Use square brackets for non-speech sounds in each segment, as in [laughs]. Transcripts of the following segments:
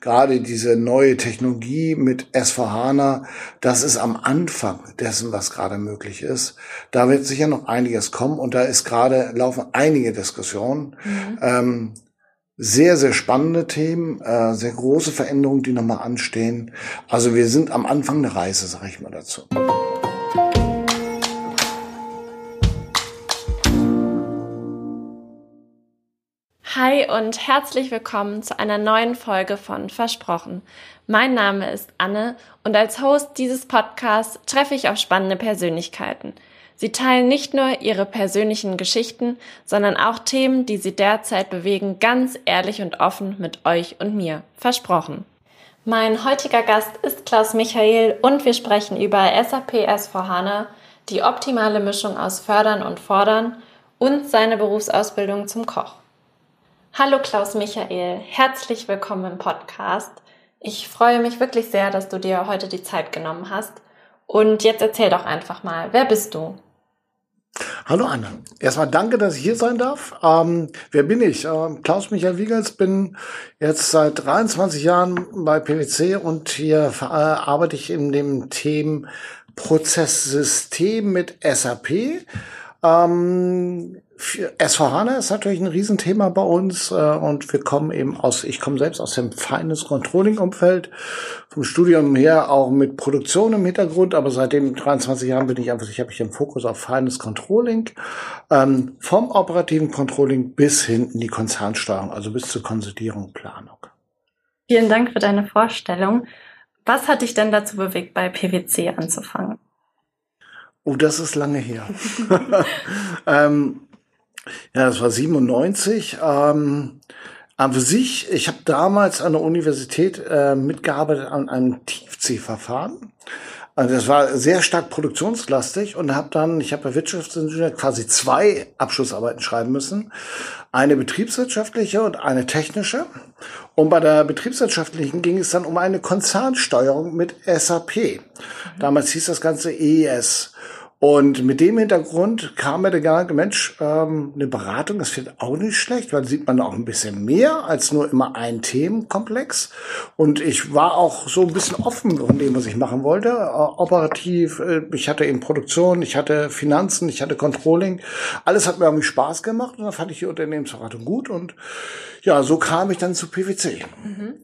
gerade diese neue Technologie mit S4HANA, das ist am Anfang dessen, was gerade möglich ist. Da wird sicher noch einiges kommen und da ist gerade, laufen einige Diskussionen. Mhm. Ähm, sehr, sehr spannende Themen, äh, sehr große Veränderungen, die nochmal anstehen. Also wir sind am Anfang der Reise, sage ich mal dazu. Hi und herzlich willkommen zu einer neuen Folge von Versprochen. Mein Name ist Anne und als Host dieses Podcasts treffe ich auf spannende Persönlichkeiten. Sie teilen nicht nur ihre persönlichen Geschichten, sondern auch Themen, die sie derzeit bewegen, ganz ehrlich und offen mit euch und mir. Versprochen. Mein heutiger Gast ist Klaus Michael und wir sprechen über SAP S4HANA, die optimale Mischung aus Fördern und Fordern und seine Berufsausbildung zum Koch. Hallo Klaus Michael, herzlich willkommen im Podcast. Ich freue mich wirklich sehr, dass du dir heute die Zeit genommen hast. Und jetzt erzähl doch einfach mal, wer bist du? Hallo Anne. Erstmal danke, dass ich hier sein darf. Ähm, wer bin ich? Ähm, Klaus Michael Wiegels, bin jetzt seit 23 Jahren bei PwC und hier äh, arbeite ich in dem Themen Prozesssystem mit SAP. Ähm, S4HANA ist natürlich ein Riesenthema bei uns äh, und wir kommen eben aus, ich komme selbst aus dem Finance Controlling Umfeld, vom Studium her auch mit Produktion im Hintergrund, aber seit den 23 Jahren bin ich einfach, ich habe mich im Fokus auf Finance Controlling, ähm, vom operativen Controlling bis hin in die Konzernsteuerung, also bis zur Konsolidierung und Planung. Vielen Dank für deine Vorstellung. Was hat dich denn dazu bewegt, bei PwC anzufangen? Oh, das ist lange her. [laughs] ähm, ja, das war 97. Ähm, an sich, ich habe damals an der Universität äh, mitgearbeitet an einem Tiefziehverfahren. Also das war sehr stark produktionslastig und habe dann, ich habe bei Wirtschaftsingenieur quasi zwei Abschlussarbeiten schreiben müssen. Eine betriebswirtschaftliche und eine technische. Und bei der betriebswirtschaftlichen ging es dann um eine Konzernsteuerung mit SAP. Damals hieß das Ganze EES. Und mit dem Hintergrund kam mir der Gedanke, Mensch, ähm, eine Beratung, das wird auch nicht schlecht, weil sieht man auch ein bisschen mehr als nur immer ein Themenkomplex. Und ich war auch so ein bisschen offen von dem, was ich machen wollte. Äh, operativ, äh, ich hatte eben Produktion, ich hatte Finanzen, ich hatte Controlling. Alles hat mir irgendwie Spaß gemacht und dann fand ich die Unternehmensberatung gut. Und ja, so kam ich dann zu PwC. Mhm.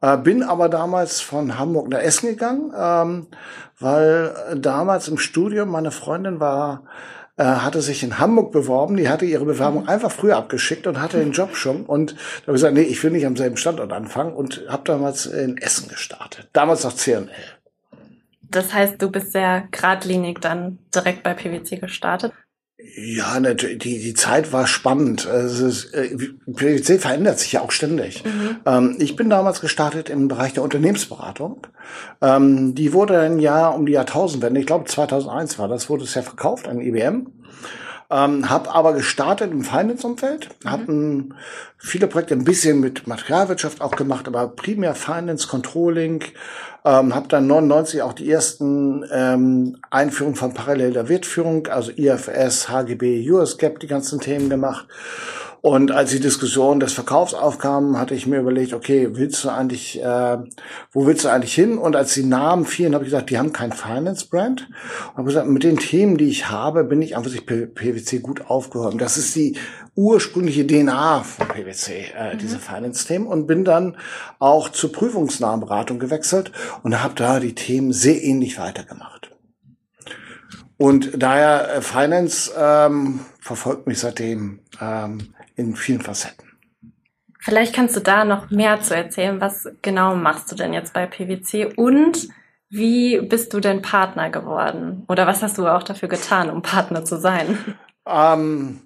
Äh, bin aber damals von Hamburg nach Essen gegangen, ähm, weil damals im Studium meine Freundin war, äh, hatte sich in Hamburg beworben, die hatte ihre Bewerbung mhm. einfach früher abgeschickt und hatte den Job schon. Und da habe ich gesagt, nee, ich will nicht am selben Standort anfangen und habe damals in Essen gestartet. Damals noch CNL. Das heißt, du bist sehr geradlinig dann direkt bei PwC gestartet. Ja, die, die Zeit war spannend. Also, äh, PwC verändert sich ja auch ständig. Mhm. Ähm, ich bin damals gestartet im Bereich der Unternehmensberatung. Ähm, die wurde dann ja um die Jahrtausendwende, ich glaube 2001 war das, wurde es ja verkauft an IBM. Ähm, habe aber gestartet im Finance-Umfeld, mhm. habe viele Projekte ein bisschen mit Materialwirtschaft auch gemacht, aber primär Finance, Controlling, ähm, habe dann 99 auch die ersten ähm, Einführungen von paralleler Wertführung, also IFS, HGB, USGAP, die ganzen Themen gemacht und als die Diskussion des Verkaufs aufkam, hatte ich mir überlegt, okay, willst du eigentlich, äh, wo willst du eigentlich hin? Und als die Namen fielen, habe ich gesagt, die haben kein Finance-Brand. Und habe gesagt, mit den Themen, die ich habe, bin ich einfach sich PwC gut aufgehoben. Das ist die ursprüngliche DNA von PwC, äh, mhm. diese Finance-Themen. Und bin dann auch zur prüfungsnahen Beratung gewechselt und habe da die Themen sehr ähnlich weitergemacht. Und daher äh, Finance ähm, verfolgt mich seitdem ähm, in vielen Facetten. Vielleicht kannst du da noch mehr zu erzählen. Was genau machst du denn jetzt bei PwC und wie bist du denn Partner geworden? Oder was hast du auch dafür getan, um Partner zu sein? Ähm,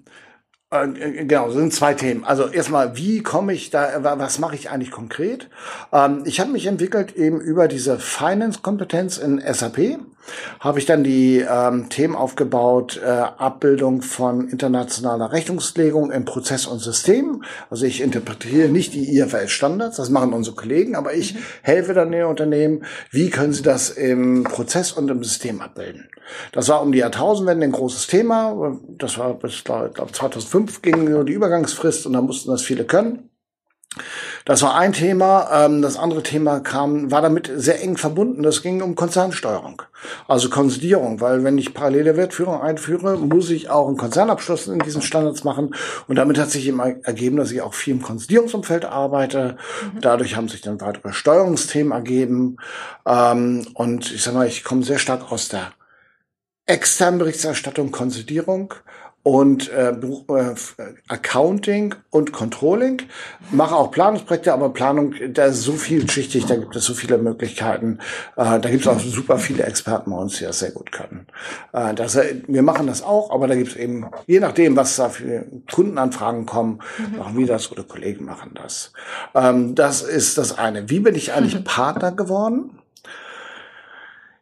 äh, genau, das sind zwei Themen. Also erstmal, wie komme ich da, was mache ich eigentlich konkret? Ähm, ich habe mich entwickelt eben über diese Finance-Kompetenz in SAP habe ich dann die ähm, Themen aufgebaut, äh, Abbildung von internationaler Rechnungslegung im Prozess und System. Also ich interpretiere nicht die IFRS-Standards, das machen unsere Kollegen, aber ich mhm. helfe dann den Unternehmen, wie können sie das im Prozess und im System abbilden. Das war um die Jahrtausendwende ein großes Thema. Das war bis, glaube 2005 ging nur die Übergangsfrist und da mussten das viele können. Das war ein Thema. Ähm, das andere Thema kam, war damit sehr eng verbunden. Das ging um Konzernsteuerung, also Konsolidierung, weil wenn ich parallele Wertführung einführe, muss ich auch einen Konzernabschluss in diesen Standards machen. Und damit hat sich immer ergeben, dass ich auch viel im Konsolidierungsumfeld arbeite. Mhm. Dadurch haben sich dann weitere Steuerungsthemen ergeben. Ähm, und ich sag mal, ich komme sehr stark aus der externen Berichterstattung, Konsolidierung und äh, äh, Accounting und Controlling. Mache auch Planungsprojekte, aber Planung, da ist so vielschichtig, da gibt es so viele Möglichkeiten. Äh, da gibt es auch super viele Experten bei uns, die das sehr gut können. Äh, das, wir machen das auch, aber da gibt es eben, je nachdem, was da für Kundenanfragen kommen, mhm. machen wir das oder Kollegen machen das. Ähm, das ist das eine. Wie bin ich eigentlich mhm. Partner geworden?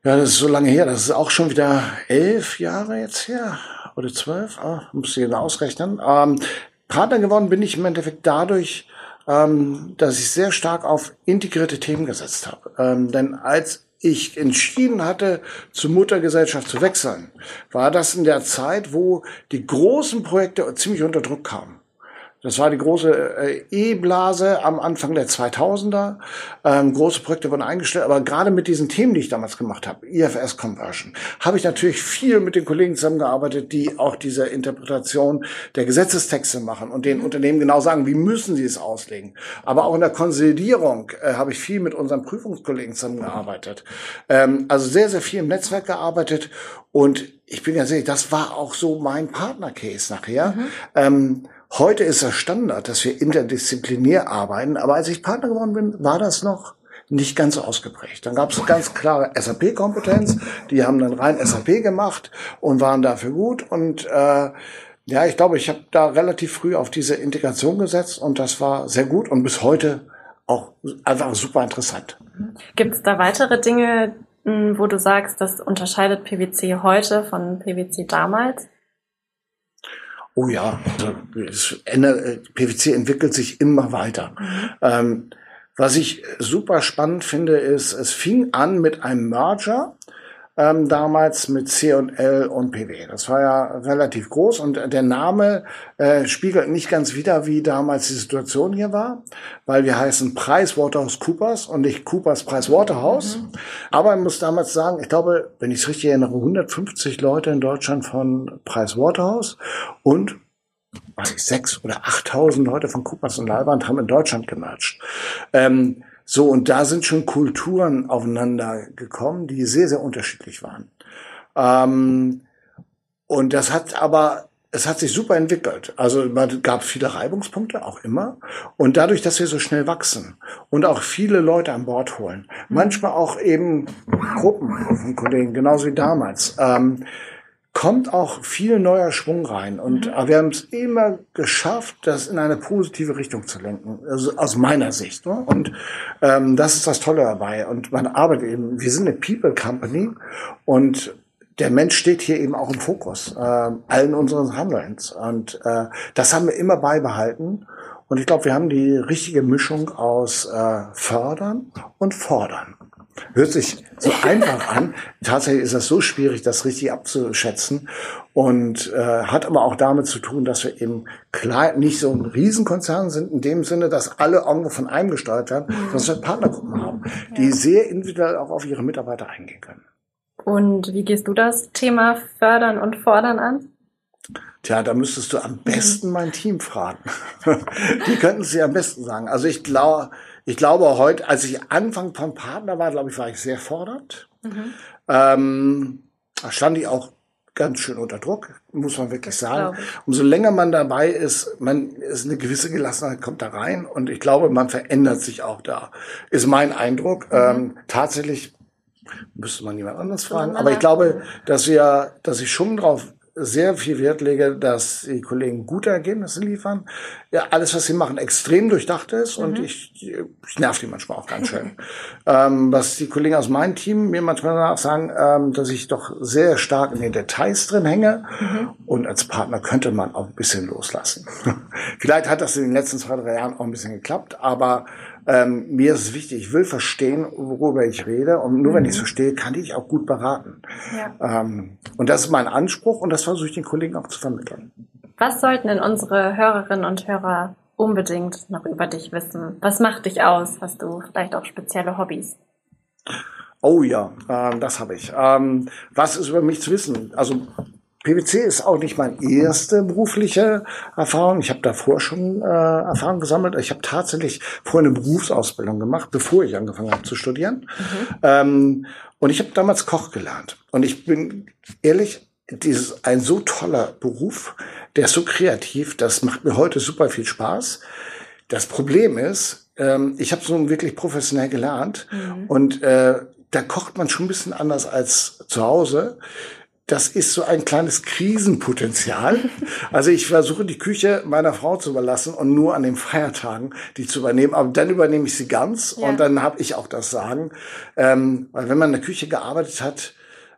Ja, das ist so lange her. Das ist auch schon wieder elf Jahre jetzt her oder zwölf, ah, muss ich genau ausrechnen. Ähm, Partner geworden bin ich im Endeffekt dadurch, ähm, dass ich sehr stark auf integrierte Themen gesetzt habe. Ähm, denn als ich entschieden hatte, zur Muttergesellschaft zu wechseln, war das in der Zeit, wo die großen Projekte ziemlich unter Druck kamen. Das war die große äh, E-Blase am Anfang der 2000er. Ähm, große Projekte wurden eingestellt, aber gerade mit diesen Themen, die ich damals gemacht habe, IFS Conversion, habe ich natürlich viel mit den Kollegen zusammengearbeitet, die auch diese Interpretation der Gesetzestexte machen und den Unternehmen genau sagen, wie müssen sie es auslegen. Aber auch in der Konsolidierung äh, habe ich viel mit unseren Prüfungskollegen zusammengearbeitet. Ähm, also sehr, sehr viel im Netzwerk gearbeitet und ich bin ganz ehrlich, das war auch so mein Partnercase nachher. Mhm. Ähm, Heute ist das Standard, dass wir interdisziplinär arbeiten, aber als ich Partner geworden bin, war das noch nicht ganz so ausgeprägt. Dann gab es ganz klare SAP-Kompetenz, die haben dann rein SAP gemacht und waren dafür gut und äh, ja, ich glaube, ich habe da relativ früh auf diese Integration gesetzt und das war sehr gut und bis heute auch einfach super interessant. Gibt es da weitere Dinge, hm, wo du sagst, das unterscheidet PwC heute von PwC damals? Oh ja, also PwC entwickelt sich immer weiter. Mhm. Ähm, was ich super spannend finde, ist, es fing an mit einem Merger ähm, damals mit C&L und PW. Das war ja relativ groß und der Name äh, spiegelt nicht ganz wider, wie damals die Situation hier war, weil wir heißen PricewaterhouseCoopers und nicht Coopers Pricewaterhouse. Mhm. Aber ich muss damals sagen, ich glaube, wenn ich es richtig erinnere, 150 Leute in Deutschland von Pricewaterhouse und was ich, sechs oder 8.000 Leute von Coopers und Leiband haben in Deutschland gemercht. Ähm, so, und da sind schon Kulturen aufeinander gekommen, die sehr, sehr unterschiedlich waren. Ähm, und das hat aber, es hat sich super entwickelt. Also man gab viele Reibungspunkte, auch immer. Und dadurch, dass wir so schnell wachsen und auch viele Leute an Bord holen, manchmal auch eben Gruppen von Kollegen, genauso wie damals, ähm, kommt auch viel neuer Schwung rein. Und mhm. wir haben es immer geschafft, das in eine positive Richtung zu lenken, also aus meiner Sicht. Ne? Und ähm, das ist das Tolle dabei. Und man arbeitet eben, wir sind eine People Company und der Mensch steht hier eben auch im Fokus, äh, allen unseres Handelns. Und äh, das haben wir immer beibehalten. Und ich glaube, wir haben die richtige Mischung aus äh, fördern und fordern. Hört sich so einfach an. Tatsächlich ist das so schwierig, das richtig abzuschätzen und äh, hat aber auch damit zu tun, dass wir eben klar nicht so ein Riesenkonzern sind in dem Sinne, dass alle irgendwo von einem gesteuert werden, sondern dass wir Partnergruppen haben, die sehr individuell auch auf ihre Mitarbeiter eingehen können. Und wie gehst du das Thema fördern und fordern an? Tja, da müsstest du am besten mein Team fragen. [laughs] Die könnten es dir am besten sagen. Also ich glaube, ich glaube heute, als ich Anfang vom Partner war, glaube ich, war ich sehr fordernd. Mhm. Ähm, da stand ich auch ganz schön unter Druck, muss man wirklich sagen. Umso länger man dabei ist, man ist eine gewisse Gelassenheit kommt da rein und ich glaube, man verändert sich auch da. Ist mein Eindruck. Mhm. Ähm, tatsächlich müsste man jemand anders fragen, aber ich glaube, dass wir, dass ich schon drauf sehr viel Wert lege, dass die Kollegen gute Ergebnisse liefern. Ja, alles, was sie machen, extrem durchdacht ist mhm. und ich, ich nerv die manchmal auch ganz schön. [laughs] ähm, was die Kollegen aus meinem Team mir manchmal sagen, ähm, dass ich doch sehr stark in den Details drin hänge mhm. und als Partner könnte man auch ein bisschen loslassen. [laughs] Vielleicht hat das in den letzten zwei, drei Jahren auch ein bisschen geklappt, aber ähm, mir ist es wichtig, ich will verstehen, worüber ich rede. Und nur mhm. wenn ich es verstehe, kann ich auch gut beraten. Ja. Ähm, und das ist mein Anspruch und das versuche ich den Kollegen auch zu vermitteln. Was sollten denn unsere Hörerinnen und Hörer unbedingt noch über dich wissen? Was macht dich aus? Hast du vielleicht auch spezielle Hobbys? Oh ja, ähm, das habe ich. Ähm, was ist über mich zu wissen? Also PwC ist auch nicht meine erste berufliche Erfahrung. Ich habe davor schon äh, Erfahrung gesammelt. Ich habe tatsächlich vorher eine Berufsausbildung gemacht, bevor ich angefangen habe zu studieren. Mhm. Ähm, und ich habe damals Koch gelernt. Und ich bin ehrlich, dieses ein so toller Beruf, der ist so kreativ, das macht mir heute super viel Spaß. Das Problem ist, ähm, ich habe so wirklich professionell gelernt mhm. und äh, da kocht man schon ein bisschen anders als zu Hause das ist so ein kleines Krisenpotenzial. [laughs] Also ich versuche die Küche meiner Frau zu überlassen und nur an den Feiertagen die zu übernehmen. Aber dann übernehme ich sie ganz ja. und dann habe ich auch das Sagen. Ähm, weil wenn man in der Küche gearbeitet hat,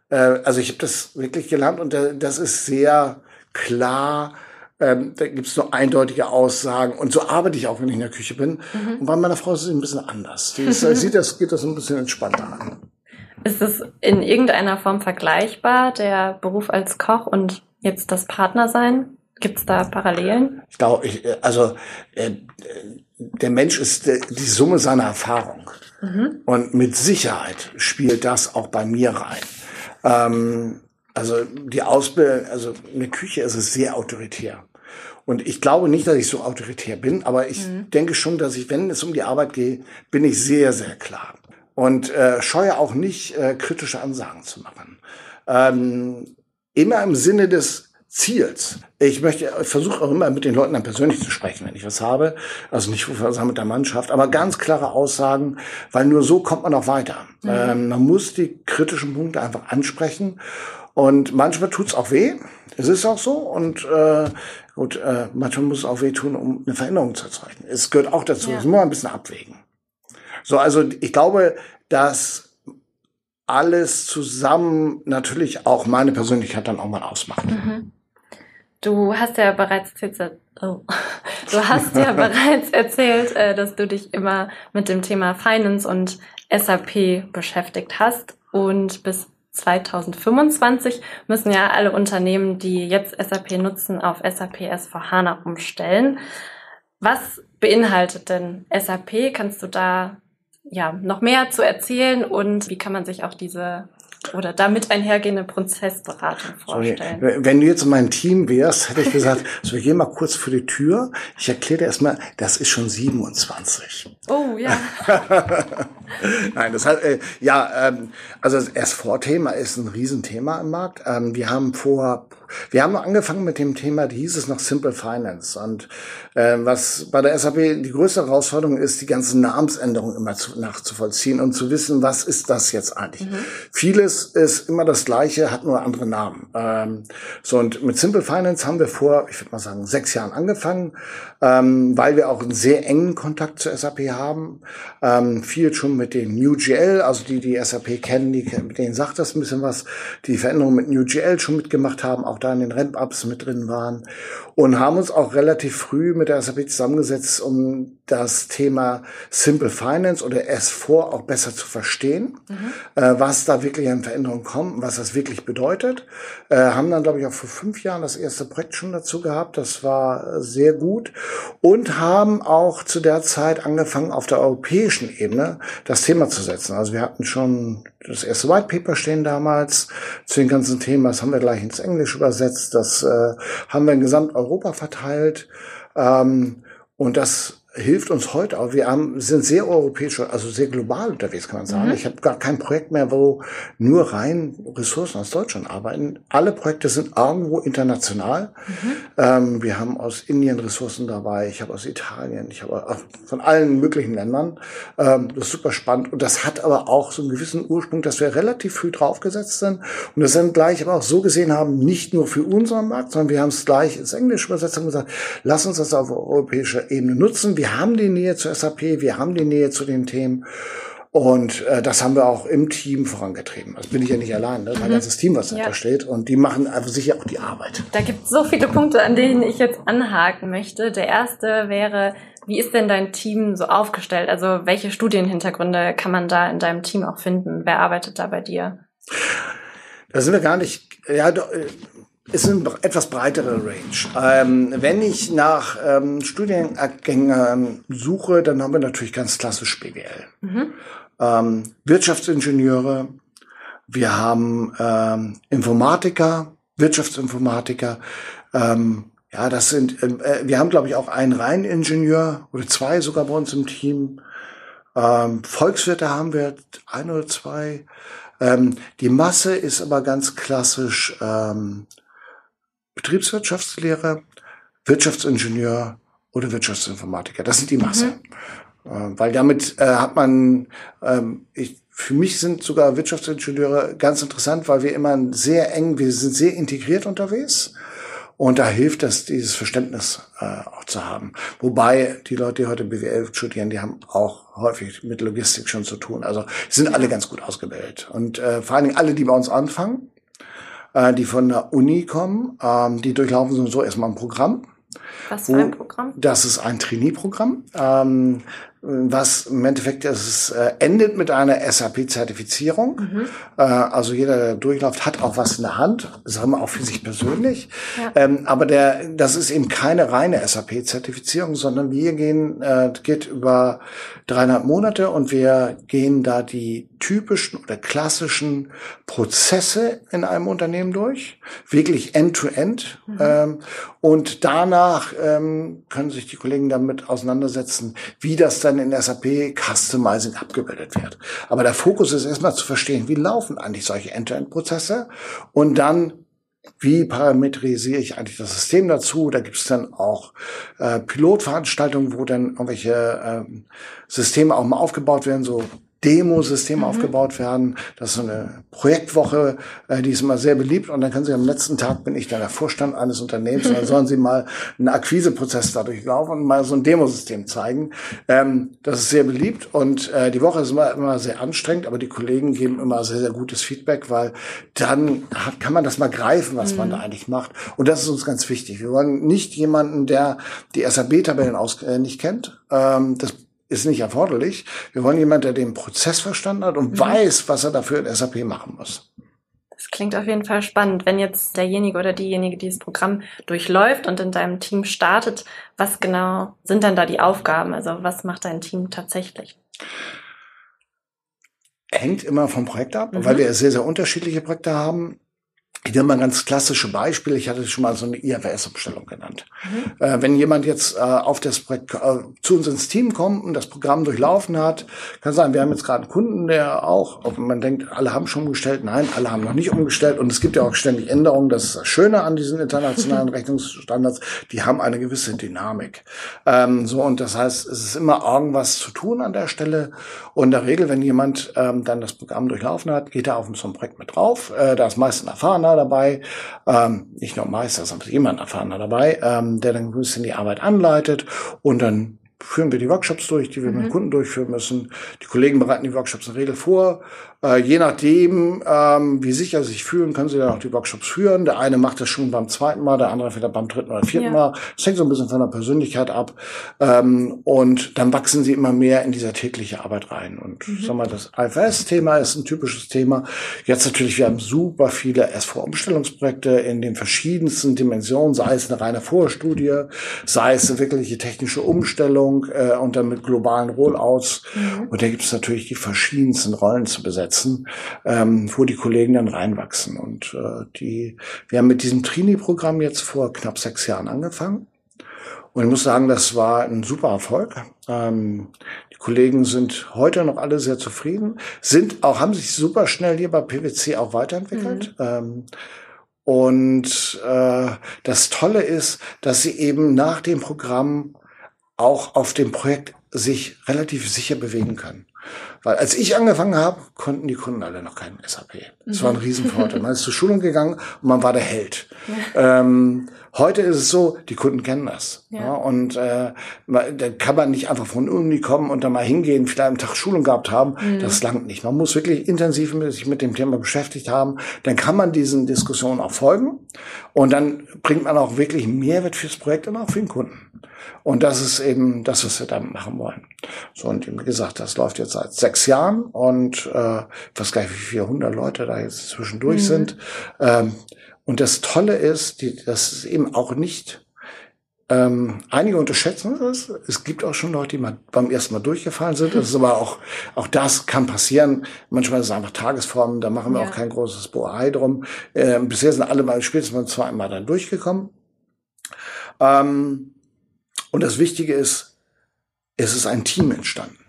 äh, also ich habe das wirklich gelernt und äh, das ist sehr klar. Ähm, da gibt es nur eindeutige Aussagen. Und so arbeite ich auch, wenn ich in der Küche bin. Mhm. Und bei meiner Frau ist es ein bisschen anders. Die ist, [laughs] sieht das, geht das ein bisschen entspannter an. Ist es in irgendeiner Form vergleichbar, der Beruf als Koch und jetzt das Partnersein? Gibt es da Parallelen? Ich glaube, ich, also äh, der Mensch ist äh, die Summe seiner Erfahrung. Mhm. Und mit Sicherheit spielt das auch bei mir rein. Ähm, also die Ausbildung, also eine Küche ist es sehr autoritär. Und ich glaube nicht, dass ich so autoritär bin, aber ich mhm. denke schon, dass ich, wenn es um die Arbeit geht, bin ich sehr, sehr klar und äh, scheue auch nicht, äh, kritische Ansagen zu machen. Ähm, immer im Sinne des Ziels. Ich möchte, ich versuche auch immer mit den Leuten dann persönlich zu sprechen, wenn ich was habe. Also nicht mit der Mannschaft, aber ganz klare Aussagen, weil nur so kommt man auch weiter. Mhm. Ähm, man muss die kritischen Punkte einfach ansprechen. Und manchmal tut's auch weh. Es ist auch so. Und äh, gut, äh, manchmal muss es auch weh tun, um eine Veränderung zu erzeugen. Es gehört auch dazu. Ja. Es muss man ein bisschen abwägen. So, also ich glaube, dass alles zusammen natürlich auch meine Persönlichkeit dann auch mal ausmacht. Mhm. Du hast ja bereits erzählt, oh. [laughs] du hast ja [laughs] bereits erzählt, äh, dass du dich immer mit dem Thema Finance und SAP beschäftigt hast und bis 2025 müssen ja alle Unternehmen, die jetzt SAP nutzen, auf SAP S4HANA umstellen. Was beinhaltet denn SAP? Kannst du da ja, noch mehr zu erzählen und wie kann man sich auch diese oder damit einhergehende Prozessberatung vorstellen. Sorry. Wenn du jetzt in meinem Team wärst, hätte ich gesagt, [laughs] so, gehen mal kurz vor die Tür. Ich erkläre dir erstmal, das ist schon 27. Oh, ja. [laughs] Nein, das hat, äh, ja, ähm, also das S4-Thema ist ein Riesenthema im Markt. Ähm, wir haben vor, wir haben angefangen mit dem Thema, die hieß es noch Simple Finance. Und äh, was bei der SAP die größte Herausforderung ist, die ganzen Namensänderungen immer zu, nachzuvollziehen und zu wissen, was ist das jetzt eigentlich. Mhm. Vieles ist immer das Gleiche, hat nur andere Namen. Ähm, so, und mit Simple Finance haben wir vor, ich würde mal sagen, sechs Jahren angefangen, ähm, weil wir auch einen sehr engen Kontakt zur SAP haben. Ähm, viel schon mit den NewGL, also die, die SAP kennen, die, mit denen sagt das ein bisschen was, die Veränderungen mit NewGL schon mitgemacht haben, auch da in den Ramp-Ups mit drin waren und haben uns auch relativ früh mit der SAP zusammengesetzt, um das Thema Simple Finance oder S4 auch besser zu verstehen, mhm. äh, was da wirklich an Veränderungen kommt, was das wirklich bedeutet. Äh, haben dann, glaube ich, auch vor fünf Jahren das erste Projekt schon dazu gehabt. Das war sehr gut und haben auch zu der Zeit angefangen, auf der europäischen Ebene das Thema zu setzen. Also wir hatten schon das erste White Paper stehen damals zu den ganzen Themen. Das haben wir gleich ins Englisch übersetzt. Das äh, haben wir in Gesamteuropa verteilt. Ähm, und das hilft uns heute auch. Wir haben, sind sehr europäisch, also sehr global unterwegs, kann man sagen. Mhm. Ich habe gar kein Projekt mehr, wo nur rein Ressourcen aus Deutschland arbeiten. Alle Projekte sind irgendwo international. Mhm. Ähm, wir haben aus Indien Ressourcen dabei, ich habe aus Italien, ich habe von allen möglichen Ländern. Ähm, das ist super spannend. Und das hat aber auch so einen gewissen Ursprung, dass wir relativ früh draufgesetzt sind und das dann gleich aber auch so gesehen haben, nicht nur für unseren Markt, sondern wir haben es gleich ins Englische übersetzt und gesagt, lass uns das auf europäischer Ebene nutzen. Wir wir haben die Nähe zur SAP, wir haben die Nähe zu den Themen. Und äh, das haben wir auch im Team vorangetrieben. Also bin ich ja nicht allein, ne? mein mhm. ganzes Team, was ja. dahinter steht. Und die machen also sicher auch die Arbeit. Da gibt es so viele Punkte, an denen ich jetzt anhaken möchte. Der erste wäre, wie ist denn dein Team so aufgestellt? Also welche Studienhintergründe kann man da in deinem Team auch finden? Wer arbeitet da bei dir? Da sind wir gar nicht, ja, ist eine etwas breitere Range. Ähm, wenn ich nach ähm, Studiengängen suche, dann haben wir natürlich ganz klassisch BWL. Mhm. Ähm, Wirtschaftsingenieure, wir haben ähm, Informatiker, Wirtschaftsinformatiker. Ähm, ja, das sind, äh, wir haben, glaube ich, auch einen Reiningenieur oder zwei sogar bei uns im Team. Ähm, Volkswirte haben wir ein oder zwei. Ähm, die Masse ist aber ganz klassisch ähm, Betriebswirtschaftslehre, Wirtschaftsingenieur oder Wirtschaftsinformatiker. Das sind die Masse. Mhm. Äh, weil damit äh, hat man, ähm, ich, für mich sind sogar Wirtschaftsingenieure ganz interessant, weil wir immer sehr eng, wir sind sehr integriert unterwegs. Und da hilft es, dieses Verständnis äh, auch zu haben. Wobei die Leute, die heute BWL studieren, die haben auch häufig mit Logistik schon zu tun. Also sind alle ganz gut ausgebildet. Und äh, vor allen Dingen alle, die bei uns anfangen, äh, die von der Uni kommen, ähm, die durchlaufen so erstmal ein Programm. Was für ein Programm? Das ist ein Trainee-Programm. Ähm, was im Endeffekt ist, äh, endet mit einer SAP-Zertifizierung. Mhm. Äh, also jeder, der durchläuft, hat auch was in der Hand, sagen wir auch für sich persönlich. Ja. Ähm, aber der, das ist eben keine reine SAP-Zertifizierung, sondern wir gehen, äh, geht über dreieinhalb Monate und wir gehen da die typischen oder klassischen Prozesse in einem Unternehmen durch, wirklich end-to-end. -End. Mhm. Ähm, und danach ähm, können sich die Kollegen damit auseinandersetzen, wie das dann in SAP Customizing abgebildet wird. Aber der Fokus ist erstmal zu verstehen, wie laufen eigentlich solche End-to-End-Prozesse und dann wie parametrisiere ich eigentlich das System dazu? Da gibt es dann auch äh, Pilotveranstaltungen, wo dann irgendwelche ähm, Systeme auch mal aufgebaut werden, so Demosystem mhm. aufgebaut werden. Das ist so eine Projektwoche, äh, die ist immer sehr beliebt. Und dann können Sie am letzten Tag, bin ich dann der Vorstand eines Unternehmens, und dann [laughs] sollen Sie mal einen Akquiseprozess dadurch laufen und mal so ein Demosystem zeigen. Ähm, das ist sehr beliebt und äh, die Woche ist immer, immer sehr anstrengend, aber die Kollegen geben immer sehr, sehr gutes Feedback, weil dann hat, kann man das mal greifen, was mhm. man da eigentlich macht. Und das ist uns ganz wichtig. Wir wollen nicht jemanden, der die SAB-Tabellen äh, nicht kennt. Ähm, das ist nicht erforderlich. Wir wollen jemanden, der den Prozess verstanden hat und mhm. weiß, was er dafür in SAP machen muss. Das klingt auf jeden Fall spannend. Wenn jetzt derjenige oder diejenige dieses Programm durchläuft und in deinem Team startet, was genau sind dann da die Aufgaben? Also was macht dein Team tatsächlich? Hängt immer vom Projekt ab, mhm. weil wir sehr, sehr unterschiedliche Projekte haben. Ich nehme mal ein ganz klassische Beispiel. Ich hatte schon mal so eine IFS-Umstellung genannt. Mhm. Äh, wenn jemand jetzt äh, auf das Projekt, äh, zu uns ins Team kommt und das Programm durchlaufen hat, kann sein, wir haben jetzt gerade einen Kunden, der auch, ob man denkt, alle haben schon umgestellt. Nein, alle haben noch nicht umgestellt. Und es gibt ja auch ständig Änderungen. Das ist das Schöne an diesen internationalen [laughs] Rechnungsstandards. Die haben eine gewisse Dynamik. Ähm, so, und das heißt, es ist immer irgendwas zu tun an der Stelle. Und in der Regel, wenn jemand ähm, dann das Programm durchlaufen hat, geht er auf so ein Projekt mit drauf. Äh, da ist meistens erfahrener dabei, ähm, nicht nur Meister, sondern jemand erfahrener dabei, ähm, der dann ein bisschen die Arbeit anleitet. Und dann führen wir die Workshops durch, die wir mhm. mit dem Kunden durchführen müssen. Die Kollegen bereiten die Workshops in der Regel vor. Äh, je nachdem, ähm, wie sicher sie sich fühlen, können sie dann auch die Workshops führen. Der eine macht das schon beim zweiten Mal, der andere vielleicht beim dritten oder vierten ja. Mal. Das hängt so ein bisschen von der Persönlichkeit ab. Ähm, und dann wachsen sie immer mehr in dieser tägliche Arbeit rein. Und mhm. sag mal, das IFS-Thema ist ein typisches Thema. Jetzt natürlich, wir haben super viele S4-Umstellungsprojekte in den verschiedensten Dimensionen, sei es eine reine Vorstudie, sei es eine wirkliche technische Umstellung äh, und dann mit globalen Rollouts. Mhm. Und da gibt es natürlich die verschiedensten Rollen zu besetzen setzen, ähm, wo die Kollegen dann reinwachsen. Und äh, die, wir haben mit diesem Trini-Programm jetzt vor knapp sechs Jahren angefangen. Und ich muss sagen, das war ein super Erfolg. Ähm, die Kollegen sind heute noch alle sehr zufrieden, sind auch, haben sich super schnell hier bei PwC auch weiterentwickelt. Mhm. Ähm, und äh, das Tolle ist, dass sie eben nach dem Programm auch auf dem Projekt sich relativ sicher bewegen können. Weil als ich angefangen habe, konnten die Kunden alle noch keinen SAP. Das mhm. war ein mhm. Riesenvorteil. Man [laughs] ist zur Schulung gegangen und man war der Held. Ja. Ähm, heute ist es so, die Kunden kennen das. Ja. ja und äh, da kann man nicht einfach von Uni kommen und dann mal hingehen, vielleicht einen Tag Schulung gehabt haben. Mhm. Das langt nicht. Man muss wirklich intensiv mit, sich mit dem Thema beschäftigt haben. Dann kann man diesen Diskussionen auch folgen. Und dann bringt man auch wirklich Mehrwert fürs Projekt und auch für den Kunden. Und das ist eben das, was wir damit machen wollen. So, und wie gesagt, das läuft jetzt seit sechs Jahren und äh, ich weiß gar nicht, wie viele hundert Leute da jetzt zwischendurch mhm. sind. Ähm, Und das Tolle ist, die, dass es eben auch nicht, ähm, einige unterschätzen es. Es gibt auch schon Leute, die mal beim ersten Mal durchgefallen sind. Das ist aber auch, auch das kann passieren. Manchmal ist es einfach Tagesform, da machen wir ja. auch kein großes Bohai drum. Äh, bisher sind alle mal spätestens mal zweimal dann durchgekommen. Ähm, und das Wichtige ist, es ist ein Team entstanden.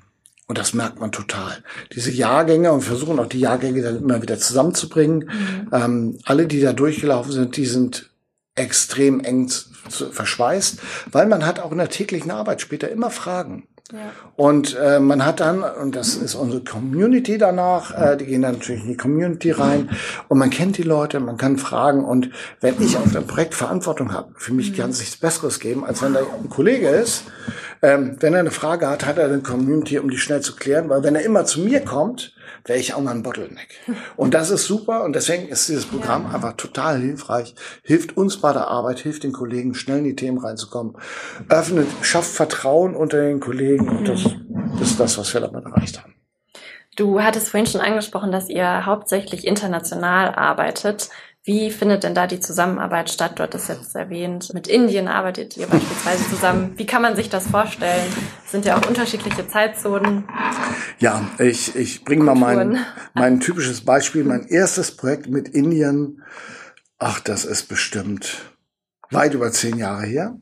Und das merkt man total. Diese Jahrgänge und versuchen auch die Jahrgänge dann immer wieder zusammenzubringen. Mhm. Ähm, alle, die da durchgelaufen sind, die sind extrem eng verschweißt, weil man hat auch in der täglichen Arbeit später immer Fragen. Ja. Und äh, man hat dann, und das ist unsere Community danach, äh, die gehen dann natürlich in die Community rein und man kennt die Leute, man kann fragen und wenn ich auf dem Projekt Verantwortung habe, für mich mhm. kann es nichts Besseres geben, als wenn da ein Kollege ist, ähm, wenn er eine Frage hat, hat er eine Community, um die schnell zu klären, weil wenn er immer zu mir kommt, wäre ich auch mal ein Bottleneck. [laughs] Und das ist super und deswegen ist dieses Programm ja. einfach total hilfreich, hilft uns bei der Arbeit, hilft den Kollegen, schnell in die Themen reinzukommen, öffnet, schafft Vertrauen unter den Kollegen und das, das ist das, was wir damit erreicht haben. Du hattest vorhin schon angesprochen, dass ihr hauptsächlich international arbeitet. Wie findet denn da die Zusammenarbeit statt? Du hattest jetzt erwähnt, mit Indien arbeitet ihr beispielsweise zusammen. Wie kann man sich das vorstellen? sind ja auch unterschiedliche Zeitzonen. Ja, ich, ich bringe mal mein, mein typisches Beispiel. Mein erstes Projekt mit Indien, ach, das ist bestimmt weit über zehn Jahre her.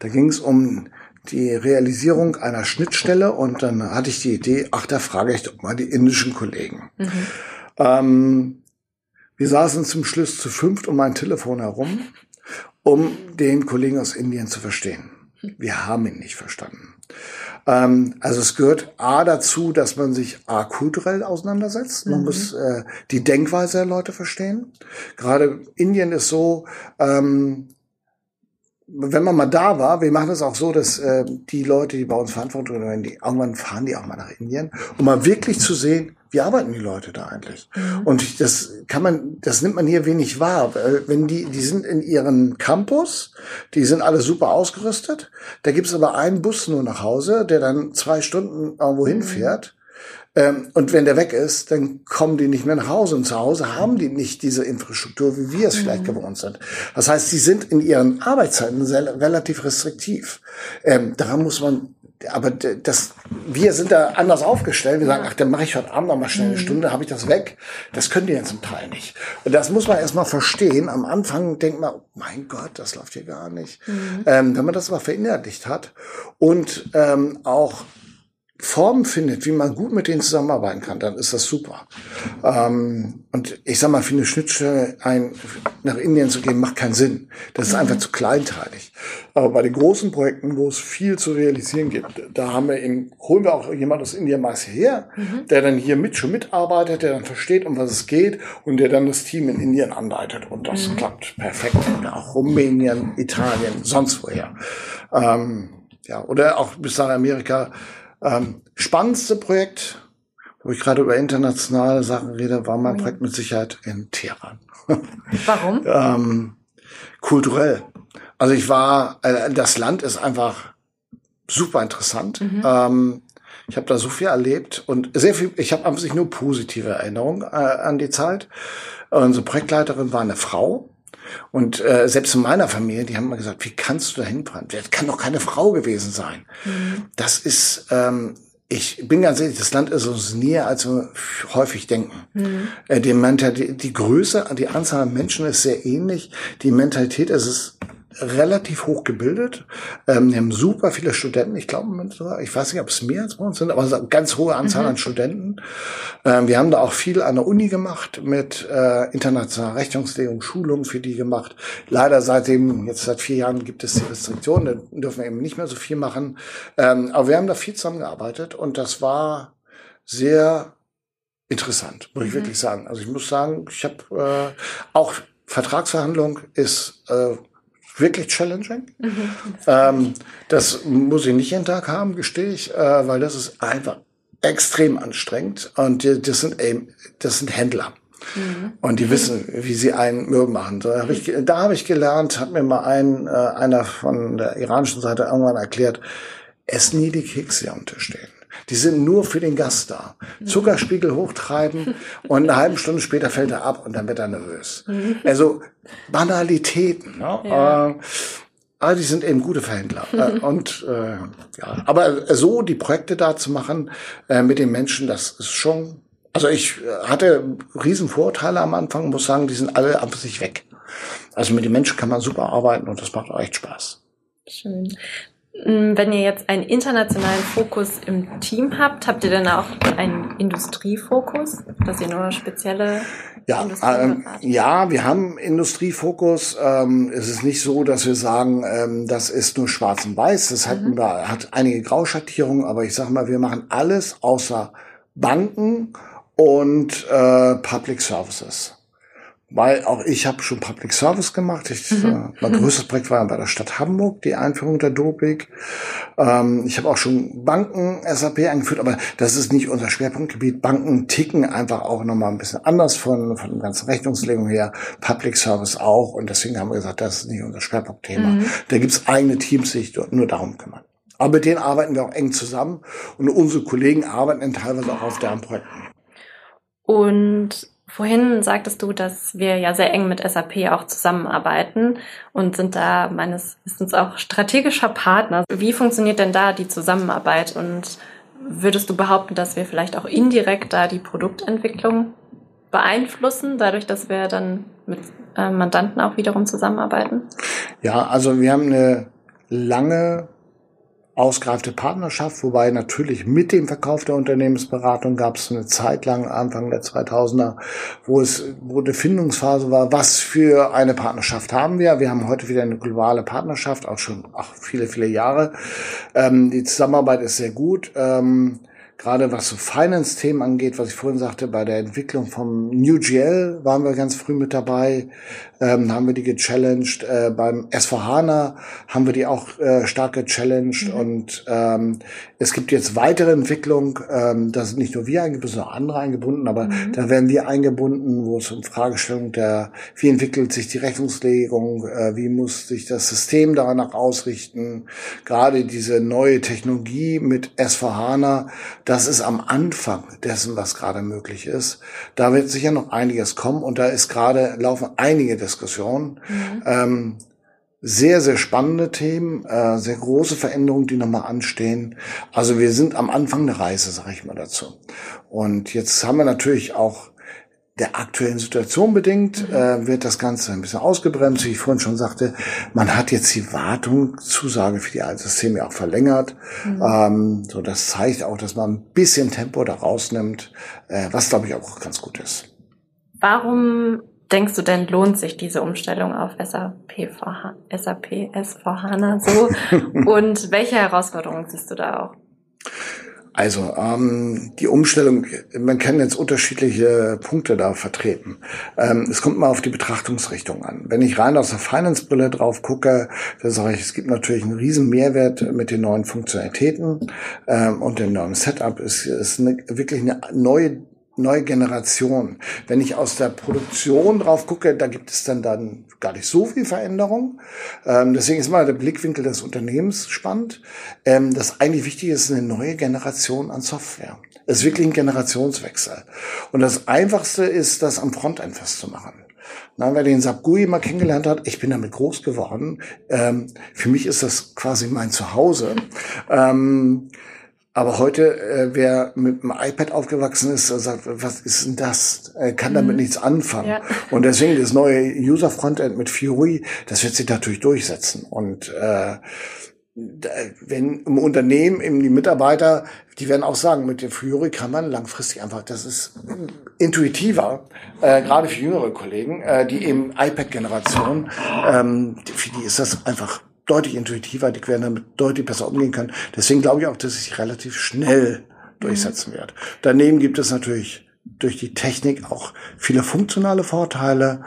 Da ging es um die Realisierung einer Schnittstelle und dann hatte ich die Idee, ach, da frage ich doch mal die indischen Kollegen. Mhm. Ähm, wir saßen zum Schluss zu fünft um mein Telefon herum, um den Kollegen aus Indien zu verstehen. Wir haben ihn nicht verstanden. Ähm, also es gehört A dazu, dass man sich A kulturell auseinandersetzt. Man mhm. muss äh, die Denkweise der Leute verstehen. Gerade Indien ist so, ähm, wenn man mal da war, wir machen es auch so, dass äh, die Leute, die bei uns Verantwortung haben, die, irgendwann fahren die auch mal nach Indien, um mal wirklich zu sehen, wie arbeiten die Leute da eigentlich? Mhm. Und das kann man, das nimmt man hier wenig wahr. Wenn die, die sind in ihren Campus, die sind alle super ausgerüstet. Da gibt's aber einen Bus nur nach Hause, der dann zwei Stunden irgendwo hinfährt. Ähm, und wenn der weg ist, dann kommen die nicht mehr nach Hause. Und zu Hause haben die nicht diese Infrastruktur, wie wir es vielleicht mhm. gewohnt sind. Das heißt, sie sind in ihren Arbeitszeiten sehr, relativ restriktiv. Ähm, daran muss man aber das, wir sind da anders aufgestellt. Wir sagen, ach, dann mache ich heute Abend noch mal schnell eine mhm. Stunde, habe ich das weg. Das können die ja zum Teil nicht. Und das muss man erstmal verstehen. Am Anfang denkt man, oh mein Gott, das läuft hier gar nicht. Mhm. Ähm, wenn man das aber verinnerlicht hat und ähm, auch Formen findet, wie man gut mit denen zusammenarbeiten kann, dann ist das super. Ähm, und ich sag mal, für eine Schnittstelle ein, nach Indien zu gehen, macht keinen Sinn. Das ist mhm. einfach zu kleinteilig. Aber bei den großen Projekten, wo es viel zu realisieren gibt, da haben wir eben, holen wir auch jemand aus Indien meist her, mhm. der dann hier mit schon mitarbeitet, der dann versteht, um was es geht und der dann das Team in Indien anleitet. Und das mhm. klappt perfekt. auch Rumänien, Italien, sonst woher. Ähm, ja, oder auch bis nach Amerika ähm, spannendste Projekt, wo ich gerade über internationale Sachen rede, war mein Projekt mit Sicherheit in Teheran. [laughs] Warum? ähm, kulturell. Also ich war, äh, das Land ist einfach super interessant. Mhm. Ähm, ich habe da so viel erlebt und sehr viel, ich habe einfach nur positive Erinnerungen äh, an die Zeit. Unsere Projektleiterin war eine Frau, und äh, selbst in meiner Familie, die haben mal gesagt, wie kannst du da hinfahren? Das kann doch keine Frau gewesen sein. Mhm. Das ist, ähm, ich bin ganz ehrlich, das Land ist uns näher, als wir häufig denken. Mhm. Äh, die, Mentalität, die Größe, die Anzahl an Menschen ist sehr ähnlich. Die Mentalität ist es relativ hoch gebildet. Ähm, wir haben super viele Studenten. Ich glaube, ich weiß nicht, ob es mehr als bei uns sind, aber eine ganz hohe Anzahl mhm. an Studenten. Ähm, wir haben da auch viel an der Uni gemacht mit äh, internationaler Rechnungslegung, Schulung für die gemacht. Leider seitdem, jetzt seit vier Jahren gibt es die Restriktionen, da dürfen wir eben nicht mehr so viel machen. Ähm, aber wir haben da viel zusammengearbeitet und das war sehr interessant, muss ich mhm. wirklich sagen. Also ich muss sagen, ich habe äh, auch Vertragsverhandlung ist äh, wirklich challenging. Mhm. Ähm, das muss ich nicht jeden Tag haben, gestehe ich, äh, weil das ist einfach extrem anstrengend und die, das sind eben, das sind Händler. Mhm. Und die wissen, wie sie einen Müll machen. Da habe ich, da habe ich gelernt, hat mir mal ein, äh, einer von der iranischen Seite irgendwann erklärt, essen nie die Kekse am Tisch stehen. Die sind nur für den Gast da. Zuckerspiegel hochtreiben [laughs] und eine halbe Stunde später fällt er ab und dann wird er nervös. Also Banalitäten. Ne? Ja. Äh, aber die sind eben gute Verhändler. Äh, [laughs] und äh, ja, aber so die Projekte da zu machen äh, mit den Menschen, das ist schon. Also ich äh, hatte riesen Vorteile am Anfang, muss sagen, die sind alle einfach sich weg. Also mit den Menschen kann man super arbeiten und das macht auch echt Spaß. Schön. Mm, wenn ihr jetzt einen internationalen Fokus im Team habt, habt ihr dann auch einen Industriefokus, dass ihr nur spezielle ja, ähm, ja, wir haben Industriefokus. Ähm, es ist nicht so, dass wir sagen, ähm, das ist nur Schwarz und Weiß. Das hat, mhm. hat einige Grauschattierungen, aber ich sage mal, wir machen alles außer Banken und äh, Public Services. Weil auch ich habe schon Public Service gemacht. Ich, mhm. äh, mein mhm. größtes Projekt war bei der Stadt Hamburg, die Einführung der Dopik. Ähm, ich habe auch schon Banken SAP eingeführt, aber das ist nicht unser Schwerpunktgebiet. Banken ticken einfach auch nochmal ein bisschen anders von, von der ganzen Rechnungslegung her. Public Service auch. Und deswegen haben wir gesagt, das ist nicht unser Schwerpunktthema. Mhm. Da gibt's eigene Teams, die sich nur darum kümmern. Aber mit denen arbeiten wir auch eng zusammen. Und unsere Kollegen arbeiten teilweise auch auf deren Projekten. Und Vorhin sagtest du, dass wir ja sehr eng mit SAP auch zusammenarbeiten und sind da meines Wissens auch strategischer Partner. Wie funktioniert denn da die Zusammenarbeit und würdest du behaupten, dass wir vielleicht auch indirekt da die Produktentwicklung beeinflussen, dadurch, dass wir dann mit äh, Mandanten auch wiederum zusammenarbeiten? Ja, also wir haben eine lange ausgereifte Partnerschaft, wobei natürlich mit dem Verkauf der Unternehmensberatung gab es eine Zeit lang, Anfang der 2000er, wo es, wo eine Findungsphase war, was für eine Partnerschaft haben wir. Wir haben heute wieder eine globale Partnerschaft, auch schon ach, viele, viele Jahre. Ähm, die Zusammenarbeit ist sehr gut. Ähm, gerade was so Finance-Themen angeht, was ich vorhin sagte, bei der Entwicklung vom NewGL waren wir ganz früh mit dabei ähm, haben wir die gechallenged. Äh, beim SVHANA haben wir die auch äh, stark gechallenged. Mhm. Und ähm, es gibt jetzt weitere Entwicklungen. Ähm, da sind nicht nur wir eingebunden, sondern auch andere eingebunden. Aber mhm. da werden wir eingebunden, wo es um Fragestellung der, wie entwickelt sich die Rechnungslegung, äh, wie muss sich das System danach ausrichten. Gerade diese neue Technologie mit SVHANA, das ist am Anfang dessen, was gerade möglich ist. Da wird sicher noch einiges kommen. Und da ist gerade, laufen einige des Diskussion. Mhm. Ähm, sehr, sehr spannende Themen, äh, sehr große Veränderungen, die nochmal anstehen. Also wir sind am Anfang der Reise, sage ich mal dazu. Und jetzt haben wir natürlich auch der aktuellen Situation bedingt, mhm. äh, wird das Ganze ein bisschen ausgebremst. Wie ich vorhin schon sagte, man hat jetzt die Wartungszusage für die alten Systeme auch verlängert. Mhm. Ähm, so, das zeigt auch, dass man ein bisschen Tempo da rausnimmt, äh, was glaube ich auch ganz gut ist. Warum denkst du denn, lohnt sich diese Umstellung auf SAP, SAP S4HANA so? [laughs] Und welche Herausforderungen siehst du da auch? Also ähm, die Umstellung, man kann jetzt unterschiedliche Punkte da vertreten. Ähm, es kommt mal auf die Betrachtungsrichtung an. Wenn ich rein aus der Finance-Brille drauf gucke, dann sage ich, es gibt natürlich einen riesen Mehrwert mit den neuen Funktionalitäten ähm, und dem neuen Setup. Es ist eine, wirklich eine neue neue Generation. Wenn ich aus der Produktion drauf gucke, da gibt es dann dann gar nicht so viel Veränderung. Ähm, deswegen ist mal der Blickwinkel des Unternehmens spannend. Ähm, das eigentlich Wichtige ist eine neue Generation an Software. Es ist wirklich ein Generationswechsel. Und das Einfachste ist, das am Frontend festzumachen. Na, wer den SAP GUI mal kennengelernt hat, ich bin damit groß geworden. Ähm, für mich ist das quasi mein Zuhause. Ähm, aber heute, äh, wer mit dem iPad aufgewachsen ist, sagt, was ist denn das? Er kann damit mhm. nichts anfangen. Ja. Und deswegen das neue User-Frontend mit Fury, das wird sich natürlich durchsetzen. Und äh, wenn im Unternehmen, eben die Mitarbeiter, die werden auch sagen, mit dem Fury kann man langfristig einfach, das ist intuitiver, äh, gerade für jüngere Kollegen, äh, die eben iPad-Generation, ähm, für die ist das einfach deutlich intuitiver, die werden damit deutlich besser umgehen können. Deswegen glaube ich auch, dass es sich relativ schnell durchsetzen mhm. wird. Daneben gibt es natürlich durch die Technik auch viele funktionale Vorteile.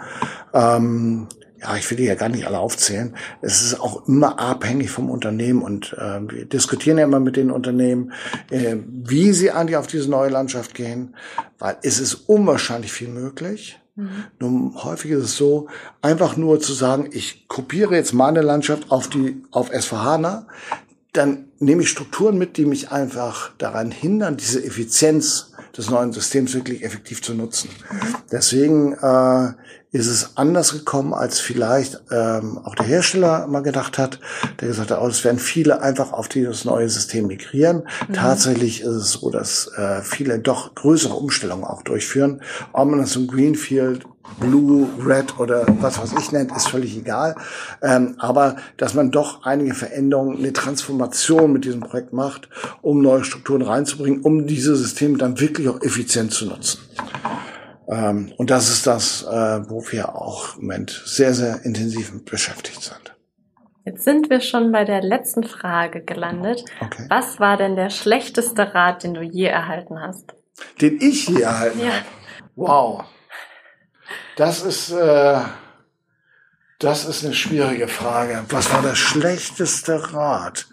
Ähm, ja, ich will die ja gar nicht alle aufzählen. Es ist auch immer abhängig vom Unternehmen und äh, wir diskutieren ja immer mit den Unternehmen, äh, wie sie eigentlich auf diese neue Landschaft gehen, weil es ist unwahrscheinlich viel möglich. Mhm. Nur häufig ist es so, einfach nur zu sagen, ich kopiere jetzt meine Landschaft auf die, auf S4HANA, dann nehme ich Strukturen mit, die mich einfach daran hindern, diese Effizienz des neuen Systems wirklich effektiv zu nutzen. Deswegen äh, ist es anders gekommen, als vielleicht ähm, auch der Hersteller mal gedacht hat, der gesagt hat, oh, es werden viele einfach auf dieses neue System migrieren. Mhm. Tatsächlich ist es so, dass äh, viele doch größere Umstellungen auch durchführen. Ob man das im Greenfield Blue, Red oder was was ich nennt, ist völlig egal. Ähm, aber dass man doch einige Veränderungen, eine Transformation mit diesem Projekt macht, um neue Strukturen reinzubringen, um diese Systeme dann wirklich auch effizient zu nutzen. Ähm, und das ist das, äh, wo wir auch im Moment sehr, sehr intensiv beschäftigt sind. Jetzt sind wir schon bei der letzten Frage gelandet. Okay. Was war denn der schlechteste Rat, den du je erhalten hast? Den ich je erhalten ja. habe? Wow. Das ist, äh, das ist eine schwierige Frage. Was war der schlechteste Rat?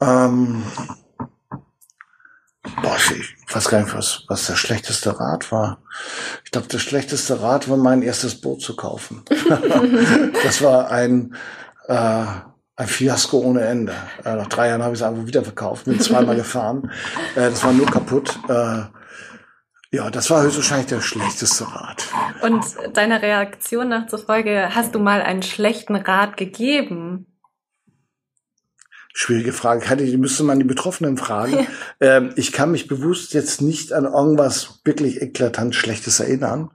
Ähm, boah, ich weiß gar nicht, was, was der schlechteste Rat war. Ich glaube, der schlechteste Rat war, mein erstes Boot zu kaufen. [laughs] das war ein, äh, ein Fiasko ohne Ende. Äh, nach drei Jahren habe ich es einfach wieder verkauft, bin zweimal [laughs] gefahren. Äh, das war nur kaputt. Äh, ja, das war höchstwahrscheinlich der schlechteste Rat. Und deiner Reaktion nach zur Folge, hast du mal einen schlechten Rat gegeben? Schwierige Frage. Kann ich, müsste man die Betroffenen fragen. ähm, ich kann mich bewusst jetzt nicht an irgendwas wirklich eklatant Schlechtes erinnern.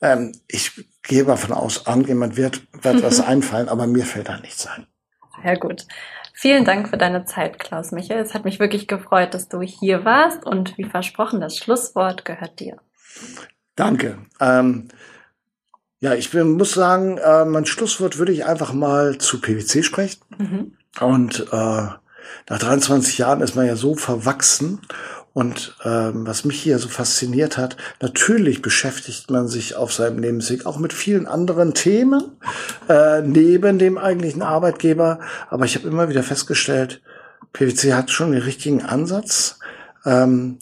Ähm, ich gehe davon aus, irgendjemand wird, wird was einfallen, aber mir fällt da nichts ein. Sehr gut. Vielen Dank für deine Zeit, Klaus Michael. Es hat mich wirklich gefreut, dass du hier warst und wie versprochen, das Schlusswort gehört dir. Danke. Ähm, ja, ich bin, muss sagen, äh, mein Schlusswort würde ich einfach mal zu PwC sprechen. Mhm. Und äh, nach 23 Jahren ist man ja so verwachsen und ähm, was mich hier so fasziniert hat, natürlich beschäftigt man sich auf seinem Lebensweg auch mit vielen anderen Themen äh, neben dem eigentlichen Arbeitgeber. Aber ich habe immer wieder festgestellt, PwC hat schon den richtigen Ansatz, ähm,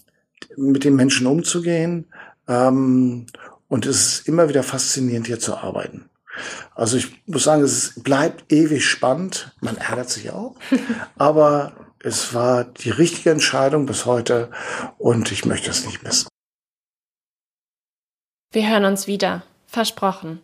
mit den Menschen umzugehen. Ähm, und es ist immer wieder faszinierend, hier zu arbeiten. Also ich muss sagen, es bleibt ewig spannend. Man ärgert sich auch. [laughs] aber es war die richtige Entscheidung bis heute und ich möchte es nicht missen. Wir hören uns wieder. Versprochen.